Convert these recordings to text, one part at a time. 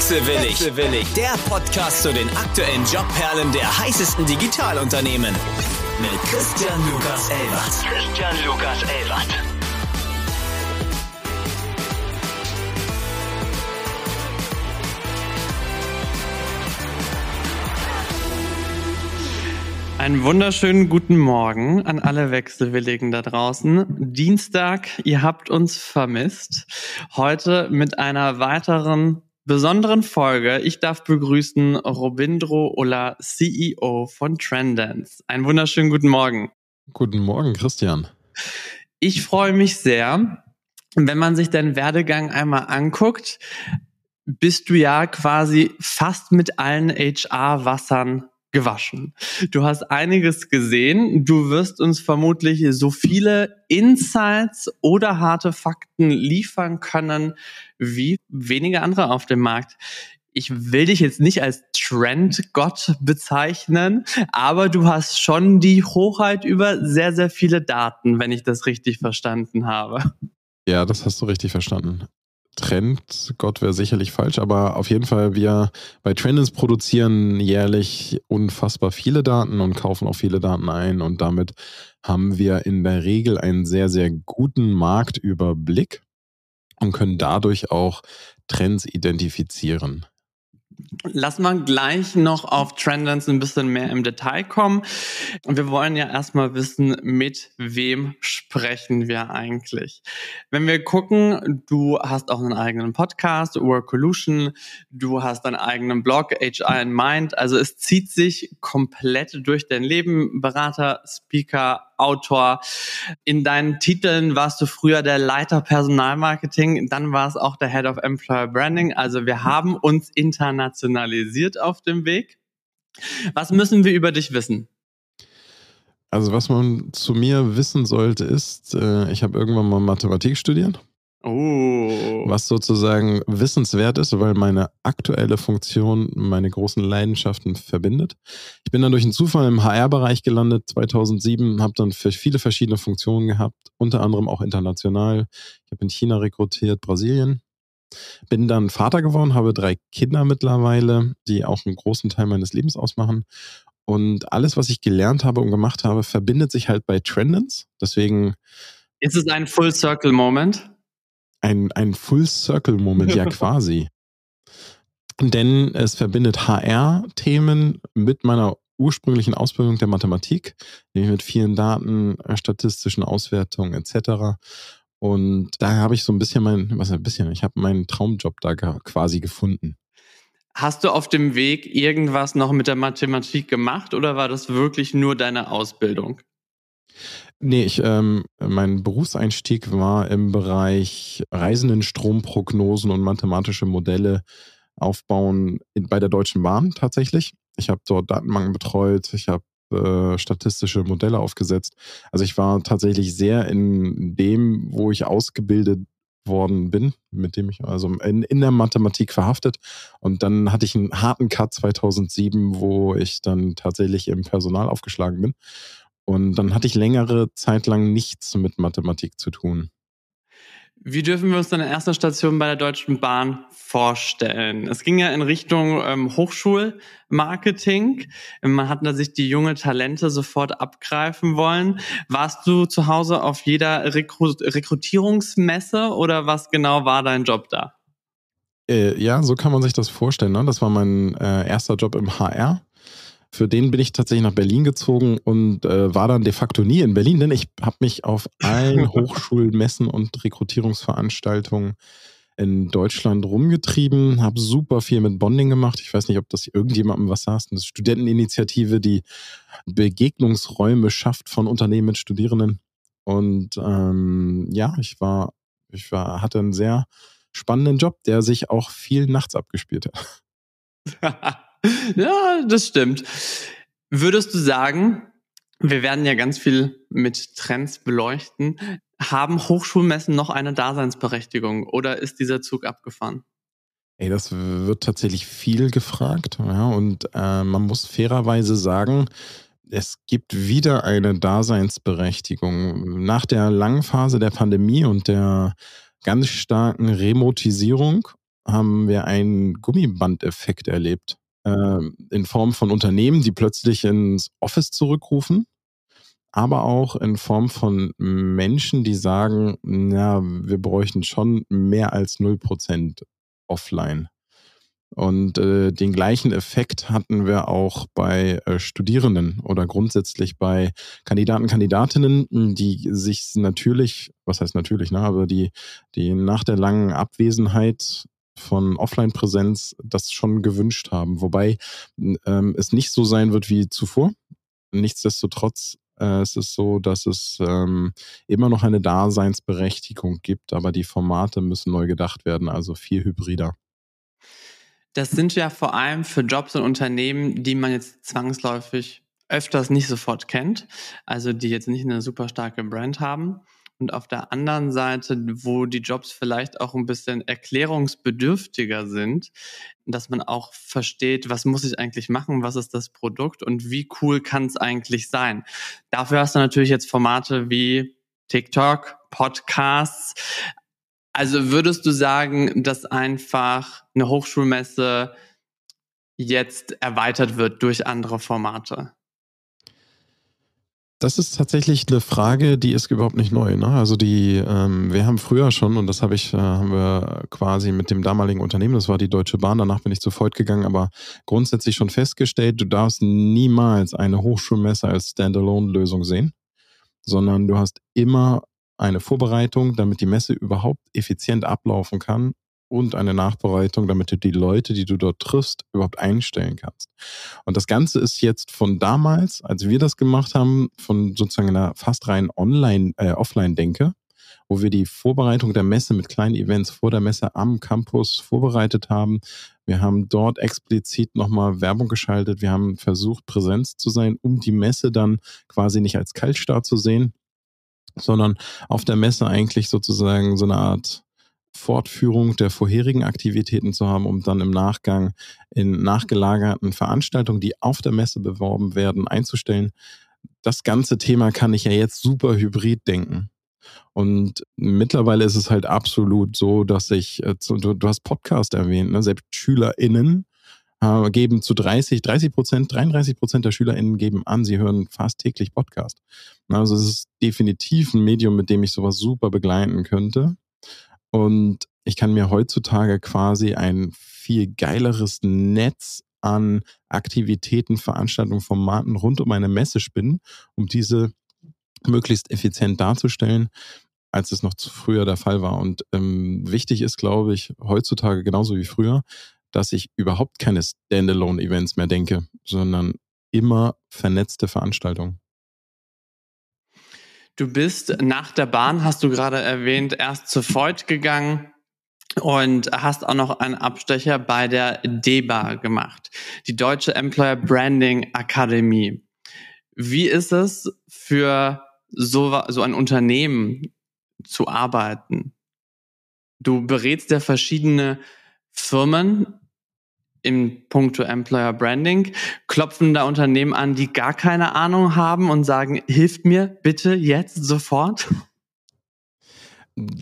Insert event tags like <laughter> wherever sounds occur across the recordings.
Wechselwillig. Wechselwillig. Der Podcast zu den aktuellen Jobperlen der heißesten Digitalunternehmen. Mit Christian Lukas Elbert. Christian Lukas Elbert. Einen wunderschönen guten Morgen an alle Wechselwilligen da draußen. Dienstag, ihr habt uns vermisst. Heute mit einer weiteren besonderen Folge. Ich darf begrüßen Robindro Ola, CEO von Trendance. Einen wunderschönen guten Morgen. Guten Morgen, Christian. Ich freue mich sehr. Wenn man sich deinen Werdegang einmal anguckt, bist du ja quasi fast mit allen HR-Wassern gewaschen. Du hast einiges gesehen. Du wirst uns vermutlich so viele Insights oder harte Fakten liefern können wie wenige andere auf dem Markt. Ich will dich jetzt nicht als Trendgott bezeichnen, aber du hast schon die Hochheit über sehr, sehr viele Daten, wenn ich das richtig verstanden habe. Ja, das hast du richtig verstanden. Trend, Gott wäre sicherlich falsch, aber auf jeden Fall, wir bei Trendins produzieren jährlich unfassbar viele Daten und kaufen auch viele Daten ein und damit haben wir in der Regel einen sehr, sehr guten Marktüberblick und können dadurch auch Trends identifizieren. Lass mal gleich noch auf Trendance ein bisschen mehr im Detail kommen. Wir wollen ja erstmal wissen, mit wem sprechen wir eigentlich. Wenn wir gucken, du hast auch einen eigenen Podcast, Workolution, du hast einen eigenen Blog, HR in Mind. Also es zieht sich komplett durch dein Leben. Berater, Speaker, Autor. In deinen Titeln warst du früher der Leiter Personalmarketing, dann war es auch der Head of Employer Branding. Also wir haben uns internationalisiert auf dem Weg. Was müssen wir über dich wissen? Also was man zu mir wissen sollte ist, äh, ich habe irgendwann mal Mathematik studiert Oh. Was sozusagen wissenswert ist, weil meine aktuelle Funktion meine großen Leidenschaften verbindet. Ich bin dann durch einen Zufall im HR-Bereich gelandet 2007, habe dann für viele verschiedene Funktionen gehabt, unter anderem auch international. Ich habe in China rekrutiert, Brasilien. Bin dann Vater geworden, habe drei Kinder mittlerweile, die auch einen großen Teil meines Lebens ausmachen. Und alles, was ich gelernt habe und gemacht habe, verbindet sich halt bei Trendens. Deswegen. Ist es ein Full Circle Moment? ein, ein Full-Circle-Moment, ja <laughs> quasi. Denn es verbindet HR-Themen mit meiner ursprünglichen Ausbildung der Mathematik, nämlich mit vielen Daten, statistischen Auswertungen etc. Und da habe ich so ein bisschen mein, was ein bisschen, ich habe meinen Traumjob da quasi gefunden. Hast du auf dem Weg irgendwas noch mit der Mathematik gemacht oder war das wirklich nur deine Ausbildung? Nee, ich, ähm, mein Berufseinstieg war im Bereich Reisendenstromprognosen und mathematische Modelle aufbauen in, bei der Deutschen Bahn tatsächlich. Ich habe dort Datenbanken betreut, ich habe äh, statistische Modelle aufgesetzt. Also ich war tatsächlich sehr in dem, wo ich ausgebildet worden bin, mit dem ich also in, in der Mathematik verhaftet. Und dann hatte ich einen harten Cut 2007, wo ich dann tatsächlich im Personal aufgeschlagen bin und dann hatte ich längere Zeit lang nichts mit Mathematik zu tun. Wie dürfen wir uns deine erste Station bei der Deutschen Bahn vorstellen? Es ging ja in Richtung ähm, Hochschulmarketing. Man hat da sich die junge Talente sofort abgreifen wollen. Warst du zu Hause auf jeder Rekru Rekrutierungsmesse oder was genau war dein Job da? Äh, ja, so kann man sich das vorstellen. Ne? Das war mein äh, erster Job im HR. Für den bin ich tatsächlich nach Berlin gezogen und äh, war dann de facto nie in Berlin, denn ich habe mich auf allen <laughs> Hochschulmessen und Rekrutierungsveranstaltungen in Deutschland rumgetrieben, habe super viel mit Bonding gemacht. Ich weiß nicht, ob das irgendjemandem was sagt. Das ist Studenteninitiative, die Begegnungsräume schafft von Unternehmen mit Studierenden. Und ähm, ja, ich war, ich war, hatte einen sehr spannenden Job, der sich auch viel nachts abgespielt hat. <laughs> ja, das stimmt. Würdest du sagen, wir werden ja ganz viel mit Trends beleuchten. Haben Hochschulmessen noch eine Daseinsberechtigung oder ist dieser Zug abgefahren? Ey, das wird tatsächlich viel gefragt. Ja, und äh, man muss fairerweise sagen, es gibt wieder eine Daseinsberechtigung. Nach der langen Phase der Pandemie und der ganz starken Remotisierung haben wir einen Gummibandeffekt erlebt. Äh, in Form von Unternehmen, die plötzlich ins Office zurückrufen, aber auch in Form von Menschen, die sagen, na, wir bräuchten schon mehr als 0% offline. Und äh, den gleichen Effekt hatten wir auch bei äh, Studierenden oder grundsätzlich bei Kandidaten, Kandidatinnen, die sich natürlich, was heißt natürlich, ne, aber die, die nach der langen Abwesenheit von Offline-Präsenz das schon gewünscht haben. Wobei ähm, es nicht so sein wird wie zuvor. Nichtsdestotrotz äh, es ist so, dass es ähm, immer noch eine Daseinsberechtigung gibt, aber die Formate müssen neu gedacht werden, also viel hybrider. Das sind ja vor allem für Jobs und Unternehmen, die man jetzt zwangsläufig öfters nicht sofort kennt, also die jetzt nicht eine super starke Brand haben. Und auf der anderen Seite, wo die Jobs vielleicht auch ein bisschen erklärungsbedürftiger sind, dass man auch versteht, was muss ich eigentlich machen, was ist das Produkt und wie cool kann es eigentlich sein. Dafür hast du natürlich jetzt Formate wie TikTok, Podcasts, also würdest du sagen, dass einfach eine Hochschulmesse jetzt erweitert wird durch andere Formate? Das ist tatsächlich eine Frage, die ist überhaupt nicht neu. Ne? Also die, ähm, wir haben früher schon, und das habe ich, äh, haben wir quasi mit dem damaligen Unternehmen, das war die Deutsche Bahn, danach bin ich zu Voigt gegangen, aber grundsätzlich schon festgestellt, du darfst niemals eine Hochschulmesse als Standalone-Lösung sehen, sondern du hast immer eine Vorbereitung, damit die Messe überhaupt effizient ablaufen kann und eine Nachbereitung, damit du die Leute, die du dort triffst, überhaupt einstellen kannst. Und das Ganze ist jetzt von damals, als wir das gemacht haben, von sozusagen einer fast rein online, äh, Offline-Denke, wo wir die Vorbereitung der Messe mit kleinen Events vor der Messe am Campus vorbereitet haben. Wir haben dort explizit nochmal Werbung geschaltet. Wir haben versucht, Präsenz zu sein, um die Messe dann quasi nicht als Kaltstart zu sehen, sondern auf der Messe eigentlich sozusagen so eine Art Fortführung der vorherigen Aktivitäten zu haben, um dann im Nachgang in nachgelagerten Veranstaltungen, die auf der Messe beworben werden, einzustellen. Das ganze Thema kann ich ja jetzt super hybrid denken. Und mittlerweile ist es halt absolut so, dass ich, äh, du, du hast Podcast erwähnt, ne? selbst SchülerInnen äh, geben zu 30, 30 Prozent, 33 Prozent der SchülerInnen geben an, sie hören fast täglich Podcast. Also es ist definitiv ein Medium, mit dem ich sowas super begleiten könnte. Und ich kann mir heutzutage quasi ein viel geileres Netz an Aktivitäten, Veranstaltungen, Formaten rund um eine Messe spinnen, um diese möglichst effizient darzustellen, als es noch zu früher der Fall war. Und ähm, wichtig ist, glaube ich, heutzutage genauso wie früher, dass ich überhaupt keine Standalone-Events mehr denke, sondern immer vernetzte Veranstaltungen. Du bist nach der Bahn, hast du gerade erwähnt, erst zu Voigt gegangen und hast auch noch einen Abstecher bei der DEBA gemacht, die Deutsche Employer Branding Akademie. Wie ist es für so, so ein Unternehmen zu arbeiten? Du berätst ja verschiedene Firmen im Punkto Employer Branding, klopfen da Unternehmen an, die gar keine Ahnung haben und sagen, hilft mir bitte jetzt sofort?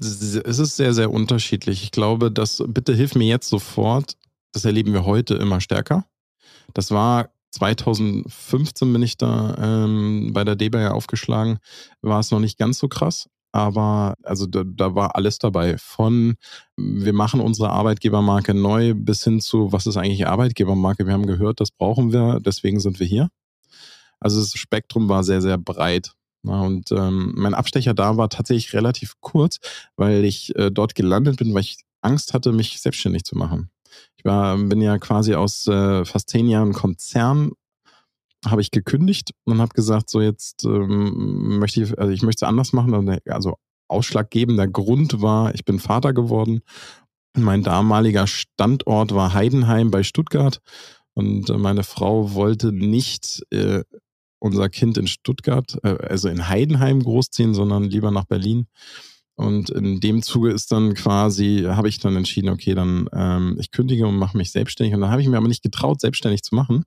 Es ist sehr, sehr unterschiedlich. Ich glaube, dass bitte hilf mir jetzt sofort, das erleben wir heute immer stärker. Das war 2015 bin ich da ähm, bei der DBA aufgeschlagen, war es noch nicht ganz so krass aber also da, da war alles dabei. Von wir machen unsere Arbeitgebermarke neu bis hin zu, was ist eigentlich Arbeitgebermarke? Wir haben gehört, das brauchen wir, deswegen sind wir hier. Also das Spektrum war sehr, sehr breit. und ähm, mein Abstecher da war tatsächlich relativ kurz, weil ich äh, dort gelandet bin, weil ich Angst hatte, mich selbstständig zu machen. Ich war, bin ja quasi aus äh, fast zehn Jahren Konzern habe ich gekündigt und habe gesagt, so jetzt ähm, möchte ich, also ich möchte es anders machen. Also ausschlaggebender Grund war, ich bin Vater geworden. Mein damaliger Standort war Heidenheim bei Stuttgart und äh, meine Frau wollte nicht äh, unser Kind in Stuttgart, äh, also in Heidenheim großziehen, sondern lieber nach Berlin. Und in dem Zuge ist dann quasi, habe ich dann entschieden, okay, dann ähm, ich kündige und mache mich selbstständig. Und dann habe ich mir aber nicht getraut, selbstständig zu machen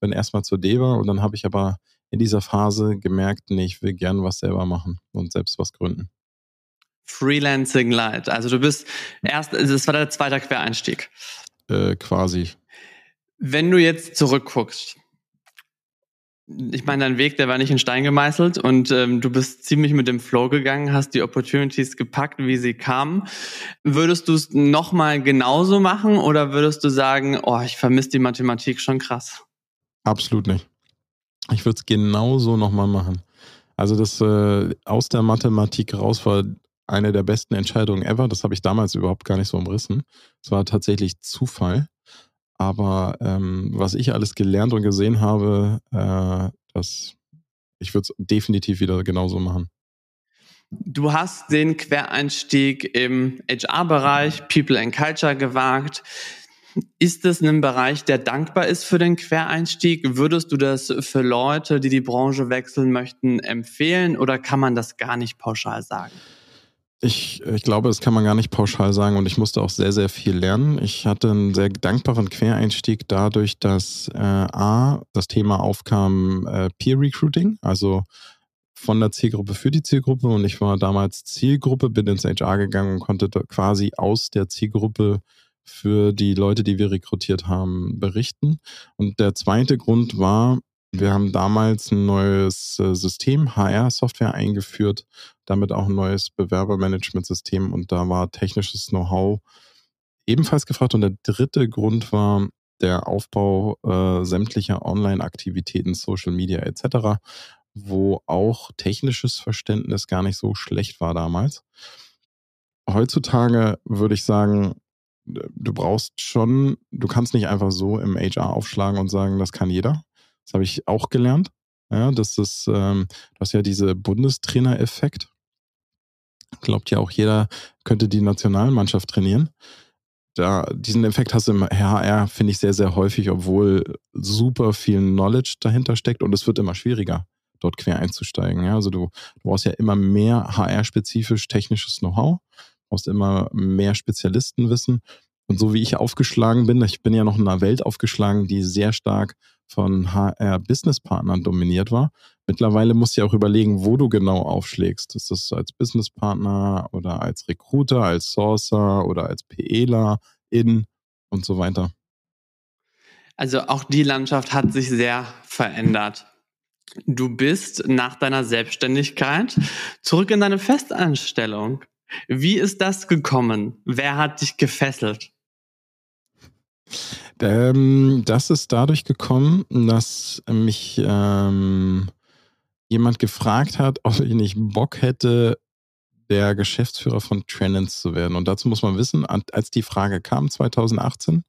bin erstmal zur DEWA und dann habe ich aber in dieser Phase gemerkt, nee, ich will gern was selber machen und selbst was gründen. Freelancing Light. Also du bist erst, also das war der zweite Quereinstieg. Äh, quasi. Wenn du jetzt zurückguckst, ich meine, dein Weg, der war nicht in Stein gemeißelt und ähm, du bist ziemlich mit dem Flow gegangen, hast die Opportunities gepackt, wie sie kamen. Würdest du es nochmal genauso machen oder würdest du sagen, oh, ich vermisse die Mathematik schon krass? Absolut nicht. Ich würde es genauso nochmal machen. Also das äh, aus der Mathematik raus war eine der besten Entscheidungen ever. Das habe ich damals überhaupt gar nicht so umrissen. Es war tatsächlich Zufall. Aber ähm, was ich alles gelernt und gesehen habe, äh, das, ich würde es definitiv wieder genauso machen. Du hast den Quereinstieg im HR-Bereich, People and Culture gewagt. Ist das ein Bereich, der dankbar ist für den Quereinstieg? Würdest du das für Leute, die die Branche wechseln möchten, empfehlen oder kann man das gar nicht pauschal sagen? Ich, ich glaube, das kann man gar nicht pauschal sagen und ich musste auch sehr, sehr viel lernen. Ich hatte einen sehr dankbaren Quereinstieg dadurch, dass äh, A, das Thema aufkam äh, Peer Recruiting, also von der Zielgruppe für die Zielgruppe und ich war damals Zielgruppe, bin ins HR gegangen und konnte quasi aus der Zielgruppe für die Leute, die wir rekrutiert haben, berichten. Und der zweite Grund war, wir haben damals ein neues äh, System, HR-Software eingeführt, damit auch ein neues Bewerbermanagementsystem und da war technisches Know-how ebenfalls gefragt. Und der dritte Grund war der Aufbau äh, sämtlicher Online-Aktivitäten, Social Media etc., wo auch technisches Verständnis gar nicht so schlecht war damals. Heutzutage würde ich sagen, du brauchst schon, du kannst nicht einfach so im HR aufschlagen und sagen, das kann jeder. Das habe ich auch gelernt. Ja, das ist, ähm, du hast ja diese Bundestrainer-Effekt. Glaubt ja auch jeder könnte die Nationalmannschaft trainieren. Da, diesen Effekt hast du im HR, finde ich, sehr, sehr häufig, obwohl super viel Knowledge dahinter steckt und es wird immer schwieriger, dort quer einzusteigen. Ja, also du, du brauchst ja immer mehr HR-spezifisch technisches Know-how, brauchst immer mehr Spezialistenwissen. Und so wie ich aufgeschlagen bin, ich bin ja noch in einer Welt aufgeschlagen, die sehr stark von HR-Business-Partnern dominiert war. Mittlerweile musst du ja auch überlegen, wo du genau aufschlägst. Ist das als Business-Partner oder als Recruiter, als Sourcer oder als PEler, in und so weiter. Also auch die Landschaft hat sich sehr verändert. Du bist nach deiner Selbstständigkeit zurück in deine Festanstellung. Wie ist das gekommen? Wer hat dich gefesselt? Ähm, das ist dadurch gekommen, dass mich ähm, jemand gefragt hat, <laughs> ob ich nicht Bock hätte, der Geschäftsführer von Trendens zu werden. Und dazu muss man wissen, als die Frage kam 2018,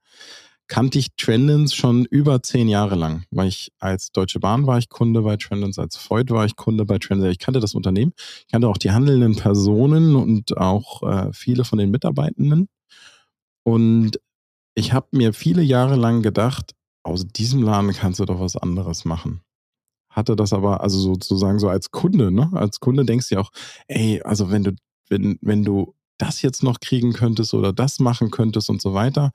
kannte ich Trendens schon über zehn Jahre lang. Weil ich als Deutsche Bahn war ich Kunde bei Trendens, als Freud war ich Kunde bei Trendens. Ich kannte das Unternehmen, ich kannte auch die handelnden Personen und auch äh, viele von den Mitarbeitenden. Und ich habe mir viele Jahre lang gedacht, aus diesem Laden kannst du doch was anderes machen. Hatte das aber, also sozusagen so als Kunde, ne? Als Kunde denkst du ja auch, ey, also wenn du, wenn, wenn du das jetzt noch kriegen könntest oder das machen könntest und so weiter,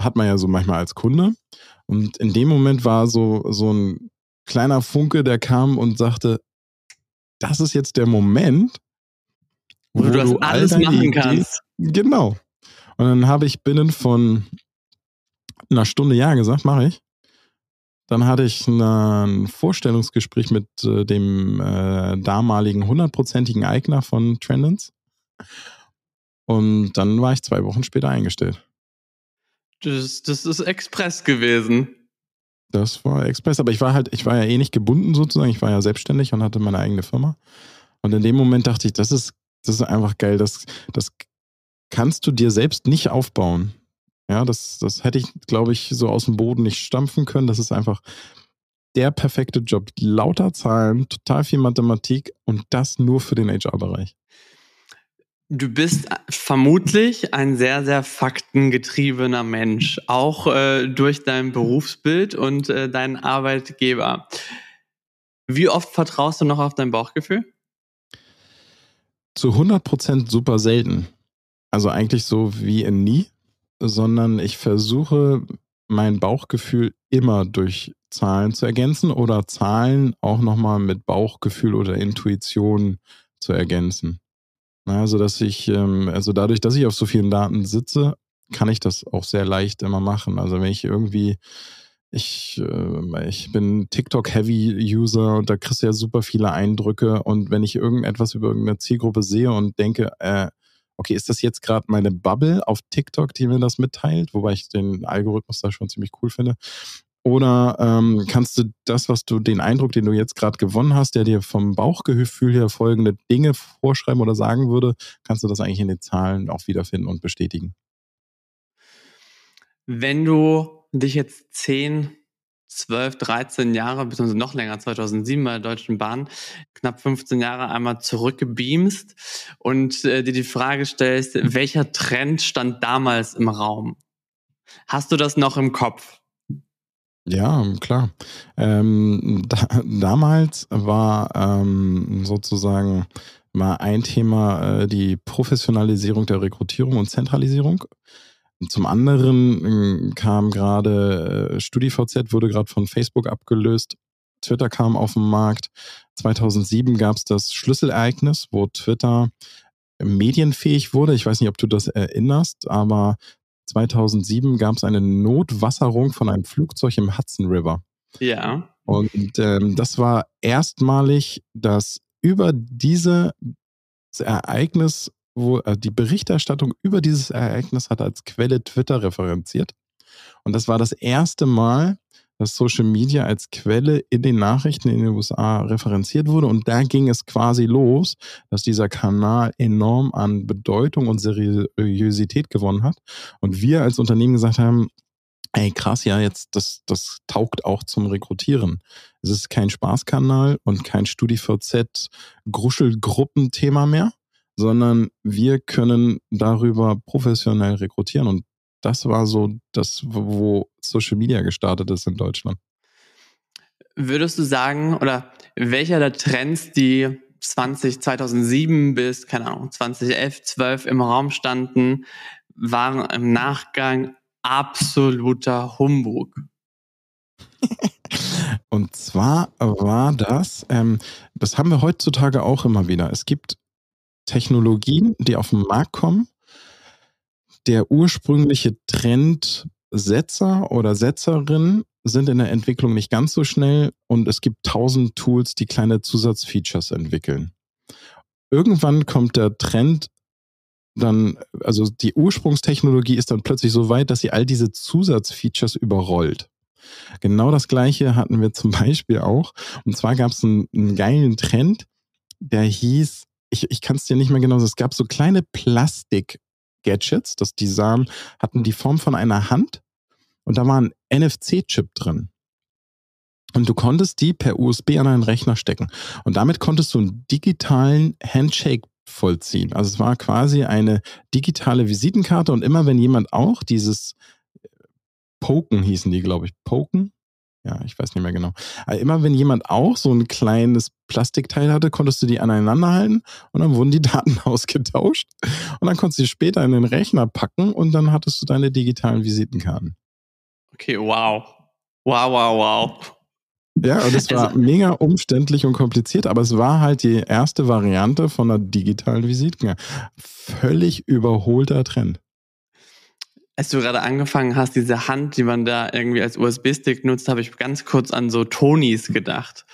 hat man ja so manchmal als Kunde. Und in dem Moment war so, so ein kleiner Funke, der kam und sagte, das ist jetzt der Moment, wo, wo du das alles machen Idee, kannst. Genau. Und dann habe ich binnen von einer Stunde Ja gesagt, mache ich. Dann hatte ich ein Vorstellungsgespräch mit äh, dem äh, damaligen hundertprozentigen Eigner von Trendens. Und dann war ich zwei Wochen später eingestellt. Das, das ist Express gewesen. Das war Express, aber ich war halt, ich war ja eh nicht gebunden sozusagen. Ich war ja selbstständig und hatte meine eigene Firma. Und in dem Moment dachte ich, das ist, das ist einfach geil. Das, das kannst du dir selbst nicht aufbauen. Ja, das, das hätte ich, glaube ich, so aus dem Boden nicht stampfen können. Das ist einfach der perfekte Job. Lauter Zahlen, total viel Mathematik und das nur für den HR-Bereich. Du bist vermutlich ein sehr, sehr faktengetriebener Mensch, auch äh, durch dein Berufsbild und äh, deinen Arbeitgeber. Wie oft vertraust du noch auf dein Bauchgefühl? Zu 100 Prozent super selten. Also eigentlich so wie in nie, sondern ich versuche mein Bauchgefühl immer durch Zahlen zu ergänzen oder Zahlen auch nochmal mit Bauchgefühl oder Intuition zu ergänzen. Also, dass ich, ähm, also dadurch, dass ich auf so vielen Daten sitze, kann ich das auch sehr leicht immer machen. Also wenn ich irgendwie, ich, äh, ich bin TikTok-Heavy-User und da kriegst du ja super viele Eindrücke und wenn ich irgendetwas über irgendeine Zielgruppe sehe und denke, äh, okay, ist das jetzt gerade meine Bubble auf TikTok, die mir das mitteilt, wobei ich den Algorithmus da schon ziemlich cool finde. Oder ähm, kannst du das, was du, den Eindruck, den du jetzt gerade gewonnen hast, der dir vom Bauchgefühl her folgende Dinge vorschreiben oder sagen würde, kannst du das eigentlich in den Zahlen auch wiederfinden und bestätigen? Wenn du dich jetzt 10, 12, 13 Jahre, beziehungsweise noch länger, 2007 bei der Deutschen Bahn, knapp 15 Jahre einmal zurückgebeamst und äh, dir die Frage stellst, welcher Trend stand damals im Raum? Hast du das noch im Kopf? Ja, klar. Ähm, da, damals war ähm, sozusagen mal ein Thema äh, die Professionalisierung der Rekrutierung und Zentralisierung. Zum anderen äh, kam gerade äh, StudiVZ, wurde gerade von Facebook abgelöst. Twitter kam auf den Markt. 2007 gab es das Schlüsselereignis, wo Twitter medienfähig wurde. Ich weiß nicht, ob du das erinnerst, aber 2007 gab es eine Notwasserung von einem Flugzeug im Hudson River. Ja. Und ähm, das war erstmalig, dass über dieses Ereignis wo äh, die Berichterstattung über dieses Ereignis hat als Quelle Twitter referenziert. Und das war das erste Mal, dass Social Media als Quelle in den Nachrichten in den USA referenziert wurde. Und da ging es quasi los, dass dieser Kanal enorm an Bedeutung und Seriosität gewonnen hat. Und wir als Unternehmen gesagt haben, ey krass, ja, jetzt, das, das taugt auch zum Rekrutieren. Es ist kein Spaßkanal und kein StudiVZ Gruschelgruppenthema mehr, sondern wir können darüber professionell rekrutieren. Und das war so das, wo Social Media gestartet ist in Deutschland. Würdest du sagen, oder welcher der Trends, die 20, 2007 bis, keine Ahnung, 2011, 12 im Raum standen, waren im Nachgang absoluter Humbug? <laughs> Und zwar war das, ähm, das haben wir heutzutage auch immer wieder. Es gibt Technologien, die auf den Markt kommen. Der ursprüngliche Trendsetzer oder Setzerin sind in der Entwicklung nicht ganz so schnell und es gibt tausend Tools, die kleine Zusatzfeatures entwickeln. Irgendwann kommt der Trend dann, also die Ursprungstechnologie ist dann plötzlich so weit, dass sie all diese Zusatzfeatures überrollt. Genau das gleiche hatten wir zum <laughs> Beispiel auch. Und zwar gab es einen, einen geilen Trend, der hieß ich, ich kann es dir nicht mehr genau sagen, es gab so kleine Plastik-Gadgets, das die sahen, hatten die Form von einer Hand und da war ein NFC-Chip drin. Und du konntest die per USB an einen Rechner stecken. Und damit konntest du einen digitalen Handshake vollziehen. Also es war quasi eine digitale Visitenkarte und immer wenn jemand auch dieses äh, Poken hießen die, glaube ich, Poken, ja, ich weiß nicht mehr genau. Aber immer wenn jemand auch so ein kleines Plastikteil hatte, konntest du die aneinander halten und dann wurden die <laughs> Daten ausgetauscht. Und dann konntest du sie später in den Rechner packen und dann hattest du deine digitalen Visitenkarten. Okay, wow. Wow, wow, wow. Ja, und es war also, mega umständlich und kompliziert, aber es war halt die erste Variante von einer digitalen Visitenkarte. Völlig überholter Trend als du gerade angefangen hast, diese Hand, die man da irgendwie als USB-Stick nutzt, habe ich ganz kurz an so Tonys gedacht.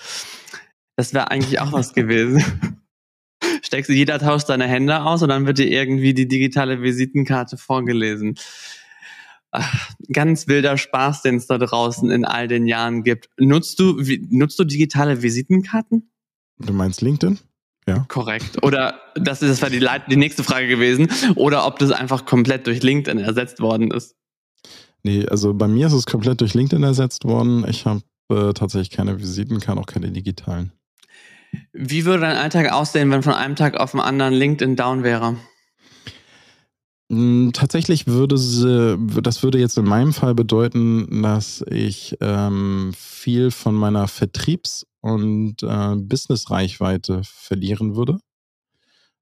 Das wäre eigentlich auch was <laughs> gewesen. Steckst du, jeder tauscht seine Hände aus und dann wird dir irgendwie die digitale Visitenkarte vorgelesen. Ach, ganz wilder Spaß, den es da draußen in all den Jahren gibt. Nutzt du, wie, nutzt du digitale Visitenkarten? Du meinst LinkedIn? Ja. Korrekt. Oder das, ist, das war die, die nächste Frage gewesen. Oder ob das einfach komplett durch LinkedIn ersetzt worden ist. Nee, also bei mir ist es komplett durch LinkedIn ersetzt worden. Ich habe äh, tatsächlich keine Visiten, kann auch keine digitalen. Wie würde dein Alltag aussehen, wenn von einem Tag auf den anderen LinkedIn down wäre? Hm, tatsächlich würde sie, das würde jetzt in meinem Fall bedeuten, dass ich ähm, viel von meiner Vertriebs- und äh, Business-Reichweite verlieren würde.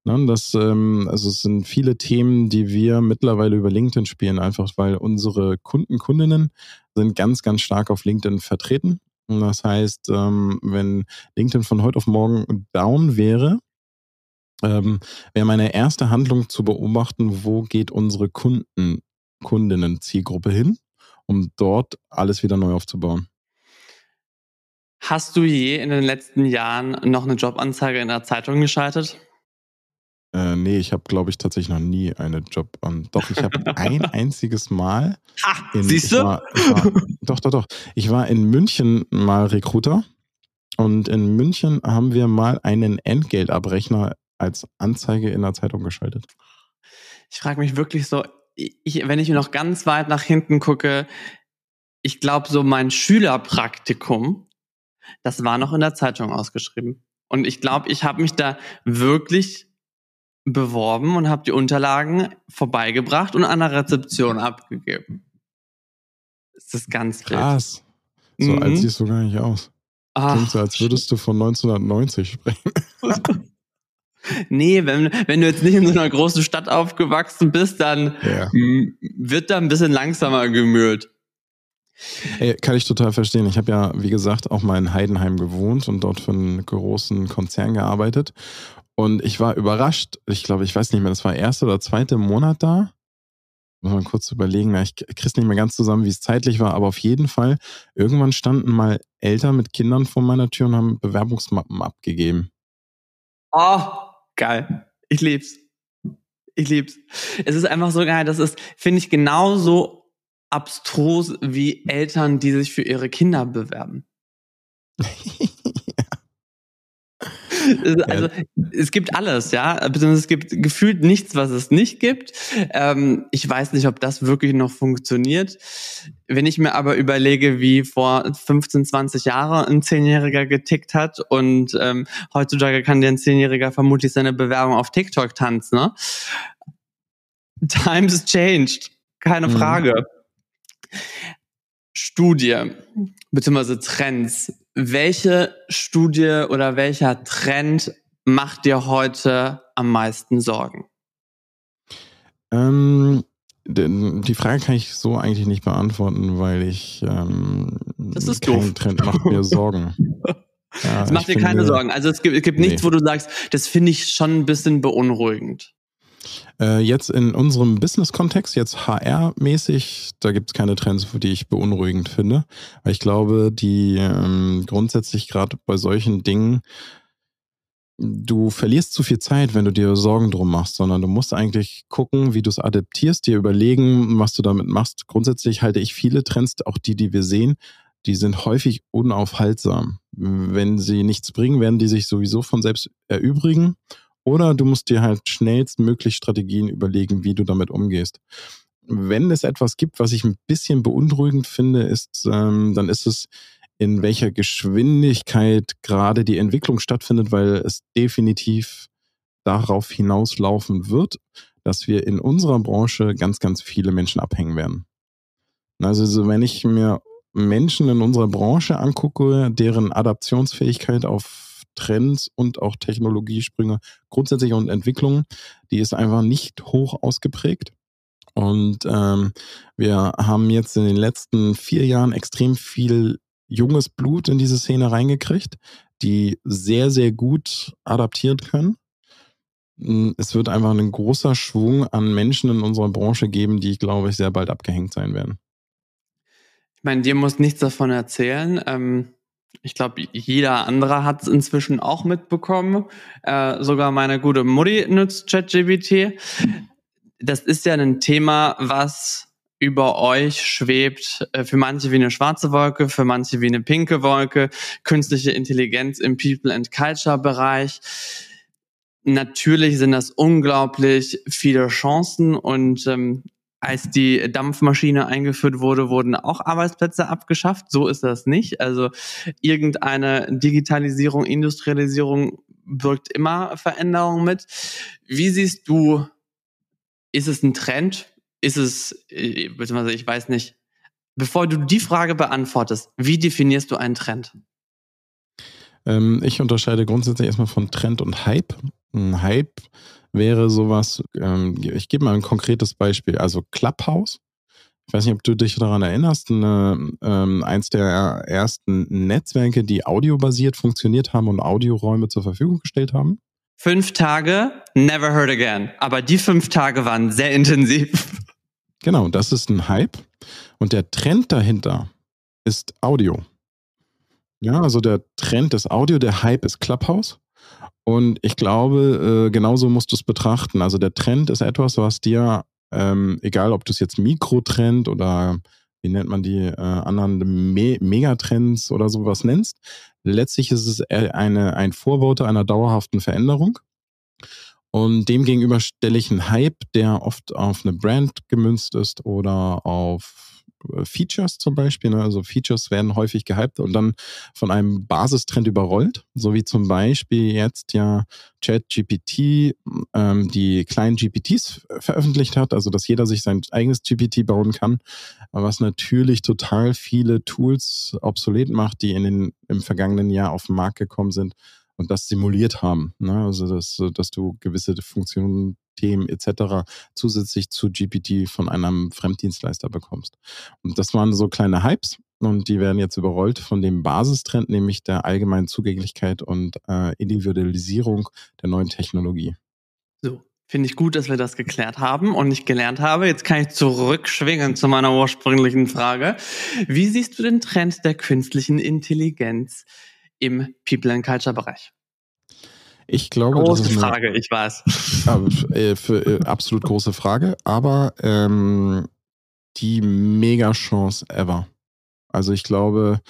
Ne, das, ähm, also es sind viele Themen, die wir mittlerweile über LinkedIn spielen, einfach weil unsere Kunden, Kundinnen sind ganz, ganz stark auf LinkedIn vertreten. Und das heißt, ähm, wenn LinkedIn von heute auf morgen down wäre, ähm, wäre meine erste Handlung zu beobachten, wo geht unsere Kunden, Kundinnen-Zielgruppe hin, um dort alles wieder neu aufzubauen. Hast du je in den letzten Jahren noch eine Jobanzeige in der Zeitung geschaltet? Äh, nee, ich habe, glaube ich, tatsächlich noch nie eine Job an. Doch, ich habe ein <laughs> einziges Mal. Ha, in, siehst du? War, war, <laughs> doch, doch, doch. Ich war in München mal Recruiter und in München haben wir mal einen Entgeltabrechner als Anzeige in der Zeitung geschaltet. Ich frage mich wirklich so, ich, wenn ich noch ganz weit nach hinten gucke, ich glaube, so mein Schülerpraktikum, das war noch in der Zeitung ausgeschrieben. Und ich glaube, ich habe mich da wirklich beworben und habe die Unterlagen vorbeigebracht und an der Rezeption abgegeben. Das ist ganz krass. So mhm. alt siehst du gar nicht aus. Ach, Klingt so, als würdest du von 1990 sprechen. <laughs> nee, wenn, wenn du jetzt nicht in so einer großen Stadt aufgewachsen bist, dann ja. wird da ein bisschen langsamer gemüht. Ey, kann ich total verstehen. Ich habe ja, wie gesagt, auch mal in Heidenheim gewohnt und dort für einen großen Konzern gearbeitet. Und ich war überrascht. Ich glaube, ich weiß nicht mehr, das war erste oder zweite Monat da. Muss man kurz überlegen. Ich krieg's nicht mehr ganz zusammen, wie es zeitlich war, aber auf jeden Fall, irgendwann standen mal Eltern mit Kindern vor meiner Tür und haben Bewerbungsmappen abgegeben. Oh, geil. Ich lieb's. Ich lieb's. Es ist einfach so geil. Das ist, finde ich, genauso abstrus wie Eltern, die sich für ihre Kinder bewerben. <laughs> also es gibt alles, ja. Es gibt gefühlt nichts, was es nicht gibt. Ähm, ich weiß nicht, ob das wirklich noch funktioniert. Wenn ich mir aber überlege, wie vor 15, 20 Jahren ein Zehnjähriger getickt hat und ähm, heutzutage kann der ein Zehnjähriger vermutlich seine Bewerbung auf TikTok tanzen, ne? Times changed. Keine mhm. Frage. Studie beziehungsweise Trends. Welche Studie oder welcher Trend macht dir heute am meisten Sorgen? Ähm, die Frage kann ich so eigentlich nicht beantworten, weil ich ähm, das ist kein doof. Trend macht mir Sorgen. <laughs> Ja, das macht dir keine Sorgen. Also es gibt, es gibt nichts, nee. wo du sagst, das finde ich schon ein bisschen beunruhigend. Äh, jetzt in unserem Business-Kontext, jetzt HR-mäßig, da gibt es keine Trends, die ich beunruhigend finde. Weil ich glaube, die ähm, grundsätzlich gerade bei solchen Dingen, du verlierst zu viel Zeit, wenn du dir Sorgen drum machst, sondern du musst eigentlich gucken, wie du es adaptierst, dir überlegen, was du damit machst. Grundsätzlich halte ich viele Trends, auch die, die wir sehen, die sind häufig unaufhaltsam. Wenn sie nichts bringen, werden die sich sowieso von selbst erübrigen oder du musst dir halt schnellstmöglich Strategien überlegen, wie du damit umgehst. Wenn es etwas gibt, was ich ein bisschen beunruhigend finde, ist, ähm, dann ist es, in welcher Geschwindigkeit gerade die Entwicklung stattfindet, weil es definitiv darauf hinauslaufen wird, dass wir in unserer Branche ganz, ganz viele Menschen abhängen werden. Also wenn ich mir Menschen in unserer Branche angucke, deren Adaptionsfähigkeit auf Trends und auch Technologiesprünge grundsätzlich und Entwicklungen, die ist einfach nicht hoch ausgeprägt. Und ähm, wir haben jetzt in den letzten vier Jahren extrem viel junges Blut in diese Szene reingekriegt, die sehr, sehr gut adaptiert können. Hm, es wird einfach ein großer Schwung an Menschen in unserer Branche geben, die, glaube ich, sehr bald abgehängt sein werden. Ich meine, dir muss nichts davon erzählen. Ähm, ich glaube, jeder andere hat es inzwischen auch mitbekommen. Äh, sogar meine gute Mutti nutzt ChatGPT. Das ist ja ein Thema, was über euch schwebt, äh, für manche wie eine schwarze Wolke, für manche wie eine pinke Wolke, künstliche Intelligenz im People and Culture Bereich. Natürlich sind das unglaublich viele Chancen und ähm, als die Dampfmaschine eingeführt wurde, wurden auch Arbeitsplätze abgeschafft. So ist das nicht. Also irgendeine Digitalisierung, Industrialisierung wirkt immer Veränderung mit. Wie siehst du, ist es ein Trend? Ist es, äh, beziehungsweise ich weiß nicht, bevor du die Frage beantwortest, wie definierst du einen Trend? Ähm, ich unterscheide grundsätzlich erstmal von Trend und Hype. Ein Hype wäre sowas, ähm, ich gebe mal ein konkretes Beispiel, also Clubhouse. Ich weiß nicht, ob du dich daran erinnerst, eine, ähm, eins der ersten Netzwerke, die audiobasiert funktioniert haben und Audioräume zur Verfügung gestellt haben. Fünf Tage, never heard again. Aber die fünf Tage waren sehr intensiv. Genau, das ist ein Hype. Und der Trend dahinter ist Audio. Ja, also der Trend ist Audio, der Hype ist Clubhouse. Und ich glaube, äh, genauso musst du es betrachten. Also der Trend ist etwas, was dir, ähm, egal ob du es jetzt Mikrotrend oder wie nennt man die äh, anderen Me Megatrends oder sowas nennst, letztlich ist es eine, ein Vorbote einer dauerhaften Veränderung. Und demgegenüber stelle ich einen Hype, der oft auf eine Brand gemünzt ist oder auf Features zum Beispiel. Ne? Also Features werden häufig gehypt und dann von einem Basistrend überrollt, so wie zum Beispiel jetzt ja ChatGPT ähm, die kleinen GPTs veröffentlicht hat, also dass jeder sich sein eigenes GPT bauen kann, was natürlich total viele Tools obsolet macht, die in den, im vergangenen Jahr auf den Markt gekommen sind und das simuliert haben. Ne? Also dass, dass du gewisse Funktionen Themen etc. zusätzlich zu GPT von einem Fremddienstleister bekommst. Und das waren so kleine Hypes und die werden jetzt überrollt von dem Basistrend, nämlich der allgemeinen Zugänglichkeit und äh, Individualisierung der neuen Technologie. So, Finde ich gut, dass wir das geklärt haben und ich gelernt habe. Jetzt kann ich zurückschwingen zu meiner ursprünglichen Frage. Wie siehst du den Trend der künstlichen Intelligenz im People and Culture Bereich? Ich glaube, große das ist eine Frage, ich weiß. Äh, für, äh, absolut große Frage, aber ähm, die mega Chance ever. Also ich glaube,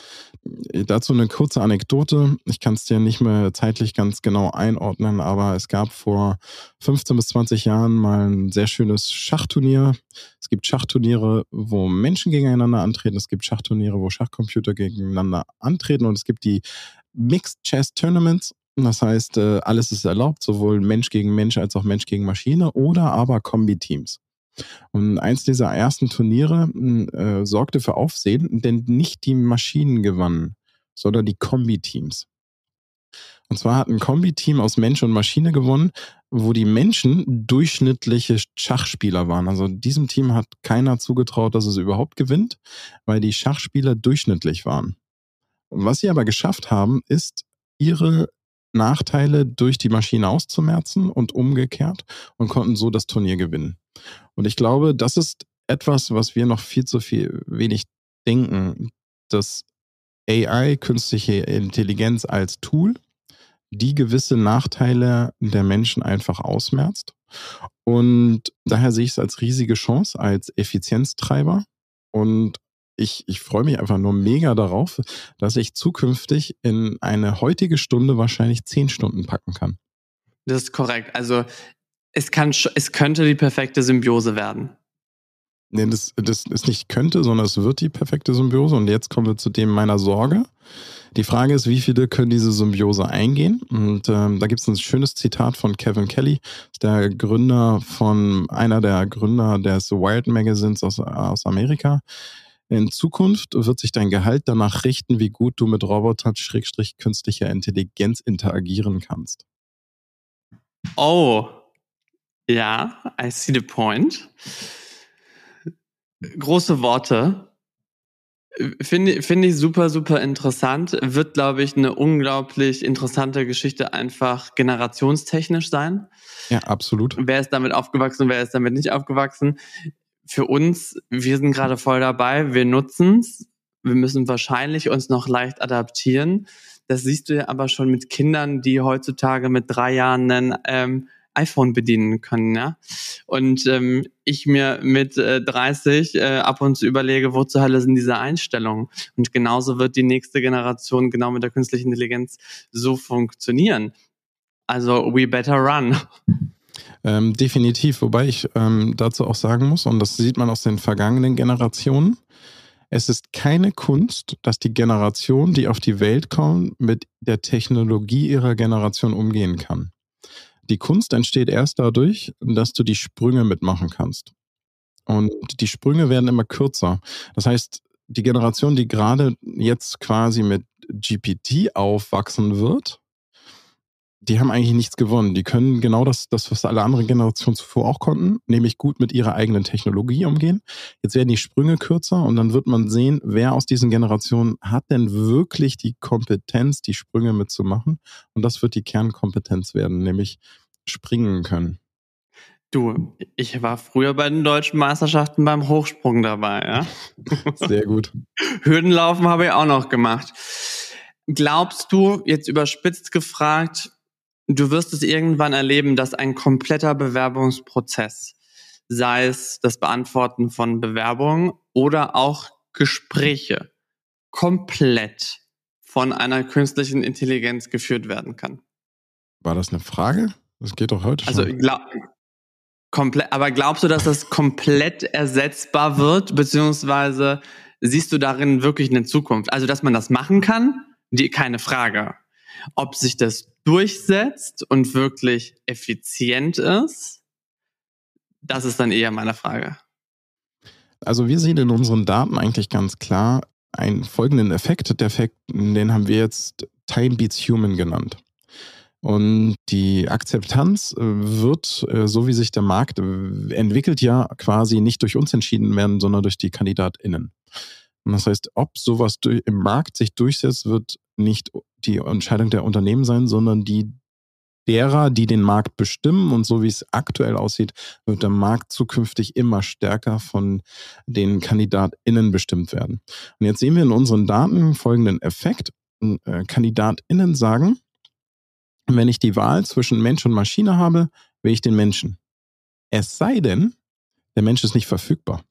äh, dazu eine kurze Anekdote. Ich kann es dir nicht mehr zeitlich ganz genau einordnen, aber es gab vor 15 bis 20 Jahren mal ein sehr schönes Schachturnier. Es gibt Schachturniere, wo Menschen gegeneinander antreten. Es gibt Schachturniere, wo Schachcomputer gegeneinander antreten. Und es gibt die Mixed Chess Tournaments. Das heißt, äh, alles ist erlaubt, sowohl Mensch gegen Mensch als auch Mensch gegen Maschine oder aber Kombi-Teams. Und eins dieser ersten Turniere hm, äh, sorgte für Aufsehen, denn nicht die Maschinen gewannen, sondern die Kombi-Teams. Und zwar hat ein Kombi-Team aus Mensch und Maschine gewonnen, wo die Menschen durchschnittliche Schachspieler waren. Also diesem Team hat keiner zugetraut, dass es überhaupt gewinnt, weil die Schachspieler durchschnittlich waren. Was sie aber geschafft haben, ist, ihre Nachteile durch die Maschine auszumerzen und umgekehrt und konnten so das Turnier gewinnen. Und ich glaube, das ist etwas, was wir noch viel zu viel wenig denken, dass AI, künstliche Intelligenz als Tool, die gewisse Nachteile der Menschen einfach ausmerzt. Und daher sehe ich es als riesige Chance, als Effizienztreiber und ich, ich freue mich einfach nur mega darauf, dass ich zukünftig in eine heutige Stunde wahrscheinlich zehn Stunden packen kann. Das ist korrekt. Also es, kann, es könnte die perfekte Symbiose werden. Nee, das, das ist nicht könnte, sondern es wird die perfekte Symbiose. Und jetzt kommen wir zu dem meiner Sorge. Die Frage ist, wie viele können diese Symbiose eingehen? Und ähm, da gibt es ein schönes Zitat von Kevin Kelly, der Gründer von einer der Gründer des Wired Magazines aus, aus Amerika. In Zukunft wird sich dein Gehalt danach richten, wie gut du mit Roboter-künstlicher Intelligenz interagieren kannst. Oh, ja, I see the point. Große Worte. Finde find ich super, super interessant. Wird, glaube ich, eine unglaublich interessante Geschichte einfach generationstechnisch sein. Ja, absolut. Wer ist damit aufgewachsen, wer ist damit nicht aufgewachsen? Für uns, wir sind gerade voll dabei, wir nutzen es. Wir müssen wahrscheinlich uns noch leicht adaptieren. Das siehst du ja aber schon mit Kindern, die heutzutage mit drei Jahren ein ähm, iPhone bedienen können, ja. Und ähm, ich mir mit äh, 30 äh, ab und zu überlege, wo zur Hölle sind diese Einstellungen? Und genauso wird die nächste Generation genau mit der künstlichen Intelligenz so funktionieren. Also we better run. Ähm, definitiv, wobei ich ähm, dazu auch sagen muss, und das sieht man aus den vergangenen Generationen, es ist keine Kunst, dass die Generation, die auf die Welt kommt, mit der Technologie ihrer Generation umgehen kann. Die Kunst entsteht erst dadurch, dass du die Sprünge mitmachen kannst. Und die Sprünge werden immer kürzer. Das heißt, die Generation, die gerade jetzt quasi mit GPT aufwachsen wird, die haben eigentlich nichts gewonnen. Die können genau das, das, was alle anderen Generationen zuvor auch konnten, nämlich gut mit ihrer eigenen Technologie umgehen. Jetzt werden die Sprünge kürzer und dann wird man sehen, wer aus diesen Generationen hat denn wirklich die Kompetenz, die Sprünge mitzumachen. Und das wird die Kernkompetenz werden, nämlich springen können. Du, ich war früher bei den deutschen Meisterschaften beim Hochsprung dabei, ja. <laughs> Sehr gut. <laughs> Hürdenlaufen habe ich auch noch gemacht. Glaubst du, jetzt überspitzt gefragt, du wirst es irgendwann erleben, dass ein kompletter Bewerbungsprozess, sei es das Beantworten von Bewerbungen oder auch Gespräche, komplett von einer künstlichen Intelligenz geführt werden kann. War das eine Frage? Das geht doch heute also, schon. Glaub, komplett, aber glaubst du, dass das komplett ersetzbar wird, beziehungsweise siehst du darin wirklich eine Zukunft? Also, dass man das machen kann, die, keine Frage. Ob sich das durchsetzt und wirklich effizient ist, das ist dann eher meine Frage. Also wir sehen in unseren Daten eigentlich ganz klar einen folgenden Effekt. Der Effekt, den haben wir jetzt Time Beats Human genannt. Und die Akzeptanz äh, wird, äh, so wie sich der Markt äh, entwickelt, ja quasi nicht durch uns entschieden werden, sondern durch die KandidatInnen. Und das heißt, ob sowas im Markt sich durchsetzt, wird nicht die Entscheidung der Unternehmen sein, sondern die derer, die den Markt bestimmen. Und so wie es aktuell aussieht, wird der Markt zukünftig immer stärker von den KandidatInnen bestimmt werden. Und jetzt sehen wir in unseren Daten folgenden Effekt. Äh, KandidatInnen sagen, wenn ich die Wahl zwischen Mensch und Maschine habe, wähle ich den Menschen. Es sei denn, der Mensch ist nicht verfügbar.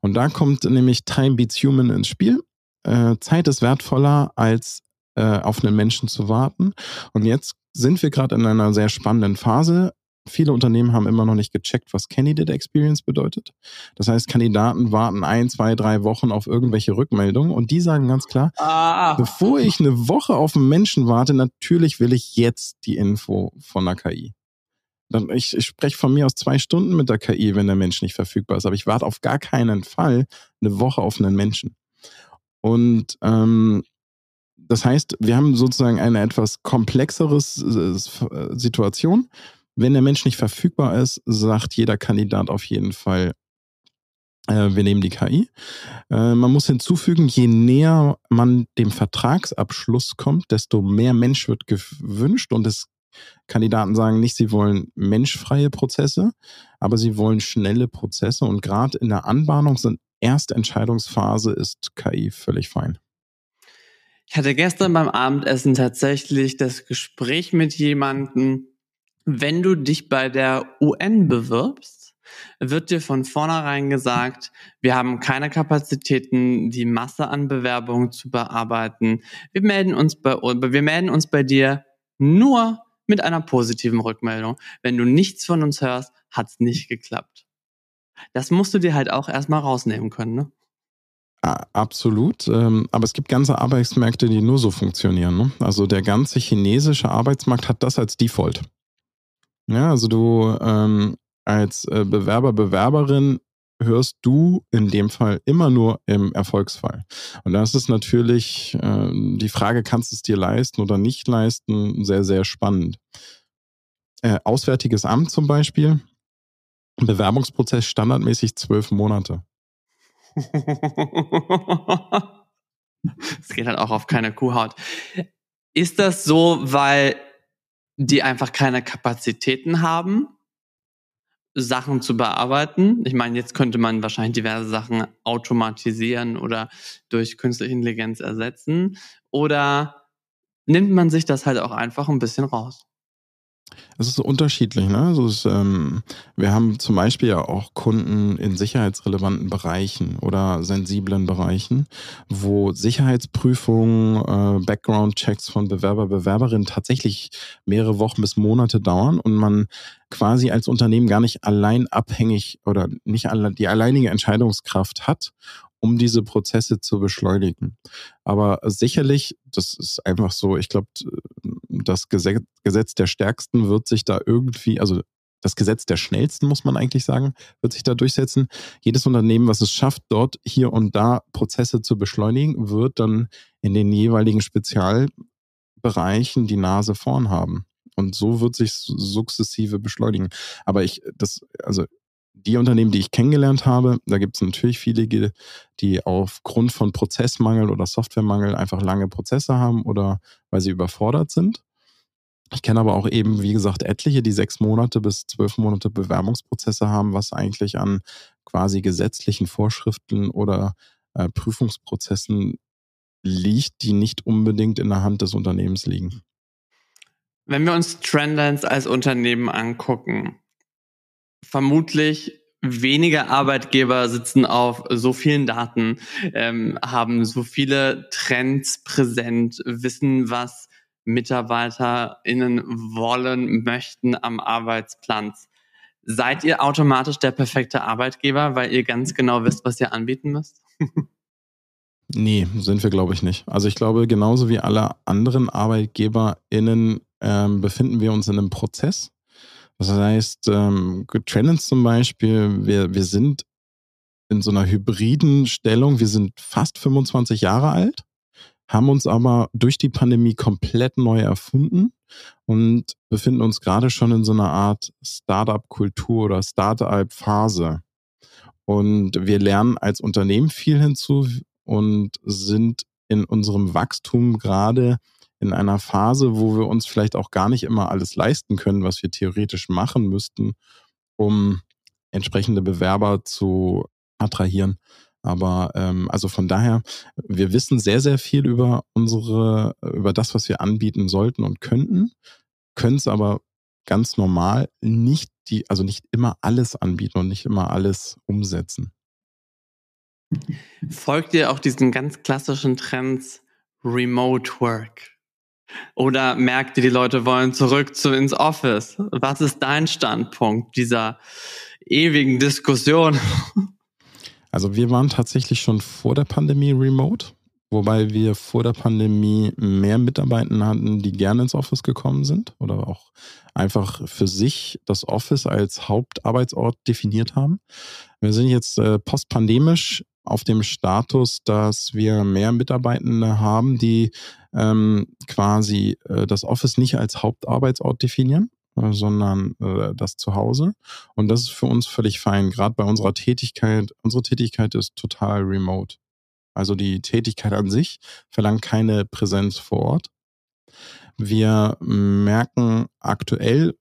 Und da kommt nämlich Time Beats Human ins Spiel. Äh, Zeit ist wertvoller als äh, auf einen Menschen zu warten. Und jetzt sind wir gerade in einer sehr spannenden Phase. Viele Unternehmen haben immer noch nicht gecheckt, was Candidate Experience bedeutet. Das heißt, Kandidaten warten ein, zwei, drei Wochen auf irgendwelche Rückmeldungen und die sagen ganz klar, ah. bevor ich eine Woche auf einen Menschen warte, natürlich will ich jetzt die Info von der KI. Ich, ich spreche von mir aus zwei Stunden mit der KI, wenn der Mensch nicht verfügbar ist, aber ich warte auf gar keinen Fall eine Woche auf einen Menschen. Und ähm, das heißt, wir haben sozusagen eine etwas komplexere Situation. Wenn der Mensch nicht verfügbar ist, sagt jeder Kandidat auf jeden Fall, äh, wir nehmen die KI. Äh, man muss hinzufügen, je näher man dem Vertragsabschluss kommt, desto mehr Mensch wird gewünscht und es Kandidaten sagen nicht, sie wollen menschfreie Prozesse, aber sie wollen schnelle Prozesse und gerade in der Anbahnungs- und Erstentscheidungsphase ist KI völlig fein. Ich hatte gestern beim Abendessen tatsächlich das Gespräch mit jemandem, wenn du dich bei der UN bewirbst, wird dir von vornherein gesagt, wir haben keine Kapazitäten, die Masse an Bewerbungen zu bearbeiten. Wir melden uns bei, wir melden uns bei dir nur mit einer positiven Rückmeldung. Wenn du nichts von uns hörst, hat's nicht geklappt. Das musst du dir halt auch erstmal rausnehmen können, ne? Absolut. Ähm, aber es gibt ganze Arbeitsmärkte, die nur so funktionieren. Ne? Also der ganze chinesische Arbeitsmarkt hat das als Default. Ja, also du ähm, als äh, Bewerber, Bewerberin hörst du in dem Fall immer nur im Erfolgsfall. Und das ist natürlich äh, die Frage, kannst du es dir leisten oder nicht leisten, sehr, sehr spannend. Äh, Auswärtiges Amt zum Beispiel, Bewerbungsprozess standardmäßig zwölf Monate. Es geht halt auch auf keine Kuhhaut. Ist das so, weil die einfach keine Kapazitäten haben, Sachen zu bearbeiten? Ich meine, jetzt könnte man wahrscheinlich diverse Sachen automatisieren oder durch künstliche Intelligenz ersetzen. Oder nimmt man sich das halt auch einfach ein bisschen raus? Es ist so unterschiedlich. Ne? Also es, ähm, wir haben zum Beispiel ja auch Kunden in sicherheitsrelevanten Bereichen oder sensiblen Bereichen, wo Sicherheitsprüfungen, äh, Background-Checks von Bewerber, Bewerberinnen tatsächlich mehrere Wochen bis Monate dauern und man quasi als Unternehmen gar nicht allein abhängig oder nicht alle, die alleinige Entscheidungskraft hat um diese Prozesse zu beschleunigen. Aber sicherlich, das ist einfach so, ich glaube, das Gesetz der Stärksten wird sich da irgendwie, also das Gesetz der Schnellsten, muss man eigentlich sagen, wird sich da durchsetzen. Jedes Unternehmen, was es schafft, dort hier und da Prozesse zu beschleunigen, wird dann in den jeweiligen Spezialbereichen die Nase vorn haben. und so wird sich sukzessive beschleunigen. Aber ich, das, also die Unternehmen, die ich kennengelernt habe, da gibt es natürlich viele, die aufgrund von Prozessmangel oder Softwaremangel einfach lange Prozesse haben oder weil sie überfordert sind. Ich kenne aber auch eben, wie gesagt, etliche, die sechs Monate bis zwölf Monate Bewerbungsprozesse haben, was eigentlich an quasi gesetzlichen Vorschriften oder äh, Prüfungsprozessen liegt, die nicht unbedingt in der Hand des Unternehmens liegen. Wenn wir uns Trendlines als Unternehmen angucken, vermutlich weniger Arbeitgeber sitzen auf so vielen Daten, ähm, haben so viele Trends präsent, wissen, was MitarbeiterInnen wollen, möchten am Arbeitsplatz. Seid ihr automatisch der perfekte Arbeitgeber, weil ihr ganz genau wisst, was ihr anbieten müsst? <laughs> nee, sind wir, glaube ich, nicht. Also ich glaube, genauso wie alle anderen ArbeitgeberInnen ähm, befinden wir uns in einem Prozess. Das heißt, ähm, Trends zum Beispiel, wir, wir sind in so einer hybriden Stellung. Wir sind fast 25 Jahre alt, haben uns aber durch die Pandemie komplett neu erfunden und befinden uns gerade schon in so einer Art Startup-Kultur oder Startup-Phase. Und wir lernen als Unternehmen viel hinzu und sind in unserem Wachstum gerade in einer Phase, wo wir uns vielleicht auch gar nicht immer alles leisten können, was wir theoretisch machen müssten, um entsprechende Bewerber zu attrahieren. Aber ähm, also von daher, wir wissen sehr, sehr viel über unsere, über das, was wir anbieten sollten und könnten, können es aber ganz normal nicht die, also nicht immer alles anbieten und nicht immer alles umsetzen. Folgt ihr auch diesen ganz klassischen Trends Remote Work? Oder merkt ihr, die Leute wollen zurück zu ins Office? Was ist dein Standpunkt dieser ewigen Diskussion? Also wir waren tatsächlich schon vor der Pandemie remote, wobei wir vor der Pandemie mehr Mitarbeiter hatten, die gerne ins Office gekommen sind oder auch einfach für sich das Office als Hauptarbeitsort definiert haben. Wir sind jetzt äh, postpandemisch auf dem Status, dass wir mehr Mitarbeitende haben, die ähm, quasi äh, das Office nicht als Hauptarbeitsort definieren, sondern äh, das Zuhause. Und das ist für uns völlig fein. Gerade bei unserer Tätigkeit, unsere Tätigkeit ist total remote. Also die Tätigkeit an sich verlangt keine Präsenz vor Ort. Wir merken aktuell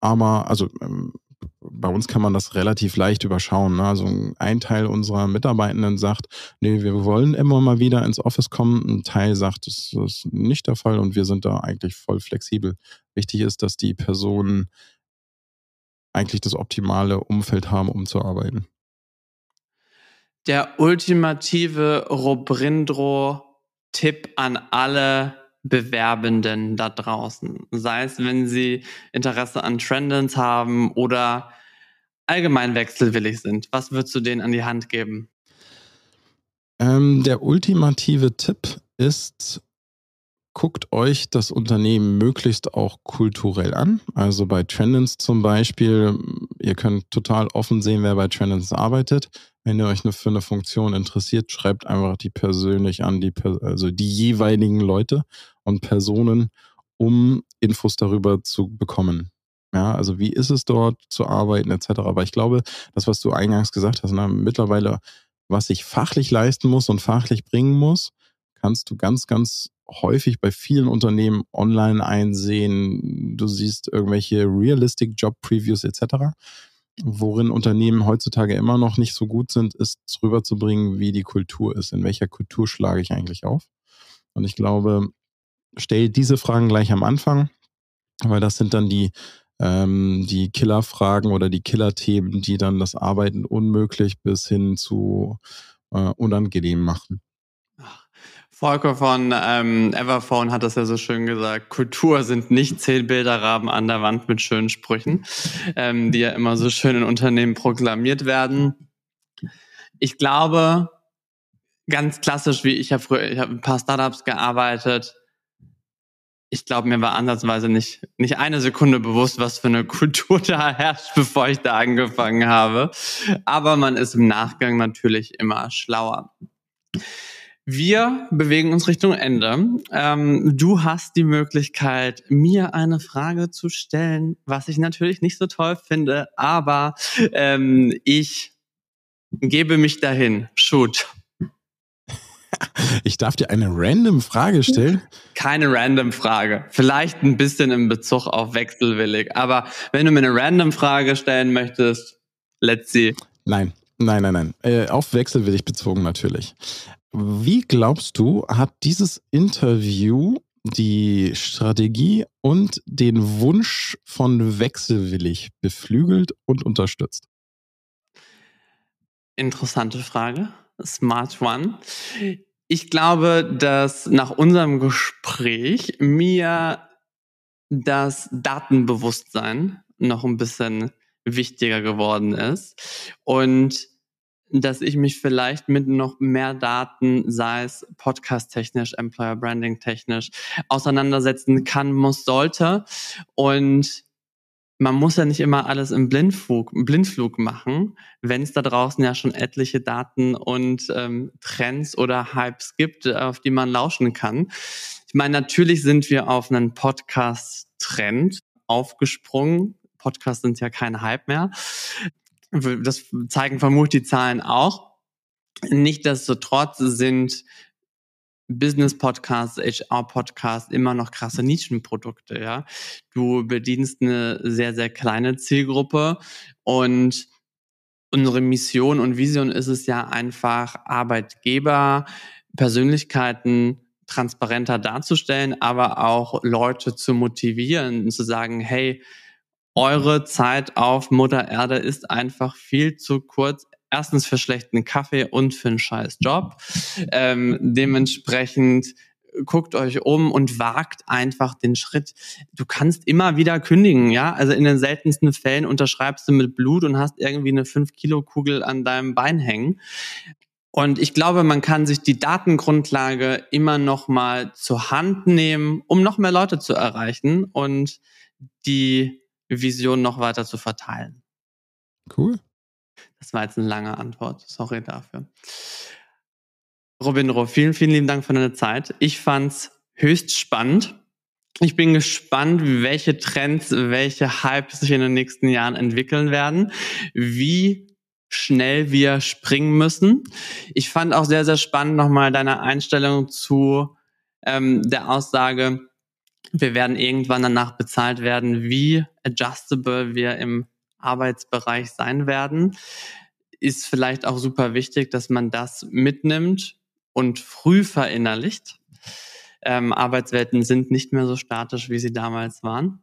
aber, also ähm, bei uns kann man das relativ leicht überschauen. Ne? Also ein Teil unserer Mitarbeitenden sagt, nee, wir wollen immer mal wieder ins Office kommen. Ein Teil sagt, das ist nicht der Fall und wir sind da eigentlich voll flexibel. Wichtig ist, dass die Personen eigentlich das optimale Umfeld haben, um zu arbeiten. Der ultimative Robrindro-Tipp an alle Bewerbenden da draußen. Sei es, wenn sie Interesse an Trendens haben oder allgemein wechselwillig sind. Was würdest du denen an die Hand geben? Ähm, der ultimative Tipp ist, guckt euch das Unternehmen möglichst auch kulturell an. Also bei Trendens zum Beispiel, ihr könnt total offen sehen, wer bei Trendens arbeitet. Wenn ihr euch für eine Funktion interessiert, schreibt einfach die persönlich an, die, also die jeweiligen Leute und Personen, um Infos darüber zu bekommen. Ja, also wie ist es dort zu arbeiten etc. Aber ich glaube, das, was du eingangs gesagt hast, na, mittlerweile, was ich fachlich leisten muss und fachlich bringen muss, kannst du ganz, ganz häufig bei vielen Unternehmen online einsehen. Du siehst irgendwelche Realistic Job Previews etc. Worin Unternehmen heutzutage immer noch nicht so gut sind, ist rüberzubringen, wie die Kultur ist. In welcher Kultur schlage ich eigentlich auf? Und ich glaube, stell diese Fragen gleich am Anfang, weil das sind dann die, ähm, die Killerfragen oder die Killerthemen, die dann das Arbeiten unmöglich bis hin zu äh, unangenehm machen. Volker von ähm, Everphone hat das ja so schön gesagt. Kultur sind nicht zehn Bilderraben an der Wand mit schönen Sprüchen, ähm, die ja immer so schön in Unternehmen proklamiert werden. Ich glaube, ganz klassisch, wie ich habe früher, ich habe ein paar Startups gearbeitet, ich glaube, mir war ansatzweise nicht, nicht eine Sekunde bewusst, was für eine Kultur <laughs> da herrscht, bevor ich da angefangen habe. Aber man ist im Nachgang natürlich immer schlauer. Wir bewegen uns Richtung Ende. Ähm, du hast die Möglichkeit, mir eine Frage zu stellen, was ich natürlich nicht so toll finde, aber ähm, ich gebe mich dahin. Shoot. <laughs> Ich darf dir eine random Frage stellen? Keine random Frage. Vielleicht ein bisschen in Bezug auf wechselwillig. Aber wenn du mir eine random Frage stellen möchtest, let's see. Nein, nein, nein, nein. Äh, auf wechselwillig bezogen natürlich. Wie glaubst du, hat dieses Interview die Strategie und den Wunsch von Wechselwillig beflügelt und unterstützt? Interessante Frage. Smart One. Ich glaube, dass nach unserem Gespräch mir das Datenbewusstsein noch ein bisschen wichtiger geworden ist und dass ich mich vielleicht mit noch mehr Daten, sei es podcast-technisch, Employer Branding-technisch, auseinandersetzen kann, muss, sollte. Und man muss ja nicht immer alles im Blindflug, Blindflug machen, wenn es da draußen ja schon etliche Daten und ähm, Trends oder Hypes gibt, auf die man lauschen kann. Ich meine, natürlich sind wir auf einen Podcast-Trend aufgesprungen. Podcasts sind ja kein Hype mehr. Das zeigen vermutlich die Zahlen auch. Nichtsdestotrotz sind Business-Podcasts, HR-Podcasts immer noch krasse Nischenprodukte, ja. Du bedienst eine sehr, sehr kleine Zielgruppe und unsere Mission und Vision ist es ja einfach, Arbeitgeber, Persönlichkeiten transparenter darzustellen, aber auch Leute zu motivieren und zu sagen, hey, eure Zeit auf Mutter Erde ist einfach viel zu kurz. Erstens für schlechten Kaffee und für einen scheiß Job. Ähm, dementsprechend guckt euch um und wagt einfach den Schritt. Du kannst immer wieder kündigen, ja. Also in den seltensten Fällen unterschreibst du mit Blut und hast irgendwie eine 5-Kilo-Kugel an deinem Bein hängen. Und ich glaube, man kann sich die Datengrundlage immer noch mal zur Hand nehmen, um noch mehr Leute zu erreichen und die Vision noch weiter zu verteilen. Cool. Das war jetzt eine lange Antwort. Sorry dafür. Robin vielen, vielen lieben Dank für deine Zeit. Ich fand's höchst spannend. Ich bin gespannt, welche Trends, welche Hypes sich in den nächsten Jahren entwickeln werden, wie schnell wir springen müssen. Ich fand auch sehr, sehr spannend nochmal deine Einstellung zu ähm, der Aussage, wir werden irgendwann danach bezahlt werden, wie adjustable wir im Arbeitsbereich sein werden. Ist vielleicht auch super wichtig, dass man das mitnimmt und früh verinnerlicht. Ähm, Arbeitswelten sind nicht mehr so statisch, wie sie damals waren.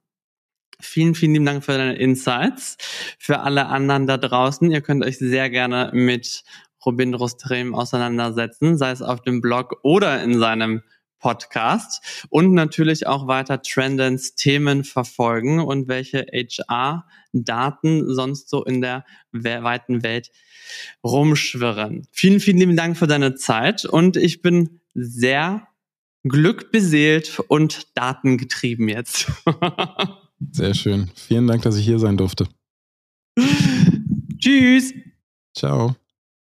Vielen, vielen lieben Dank für deine Insights. Für alle anderen da draußen, ihr könnt euch sehr gerne mit Robin Rostrem auseinandersetzen, sei es auf dem Blog oder in seinem Podcast und natürlich auch weiter Trendens Themen verfolgen und welche HR-Daten sonst so in der weiten Welt rumschwirren. Vielen, vielen lieben Dank für deine Zeit und ich bin sehr glückbeseelt und datengetrieben jetzt. <laughs> sehr schön. Vielen Dank, dass ich hier sein durfte. Tschüss. Ciao.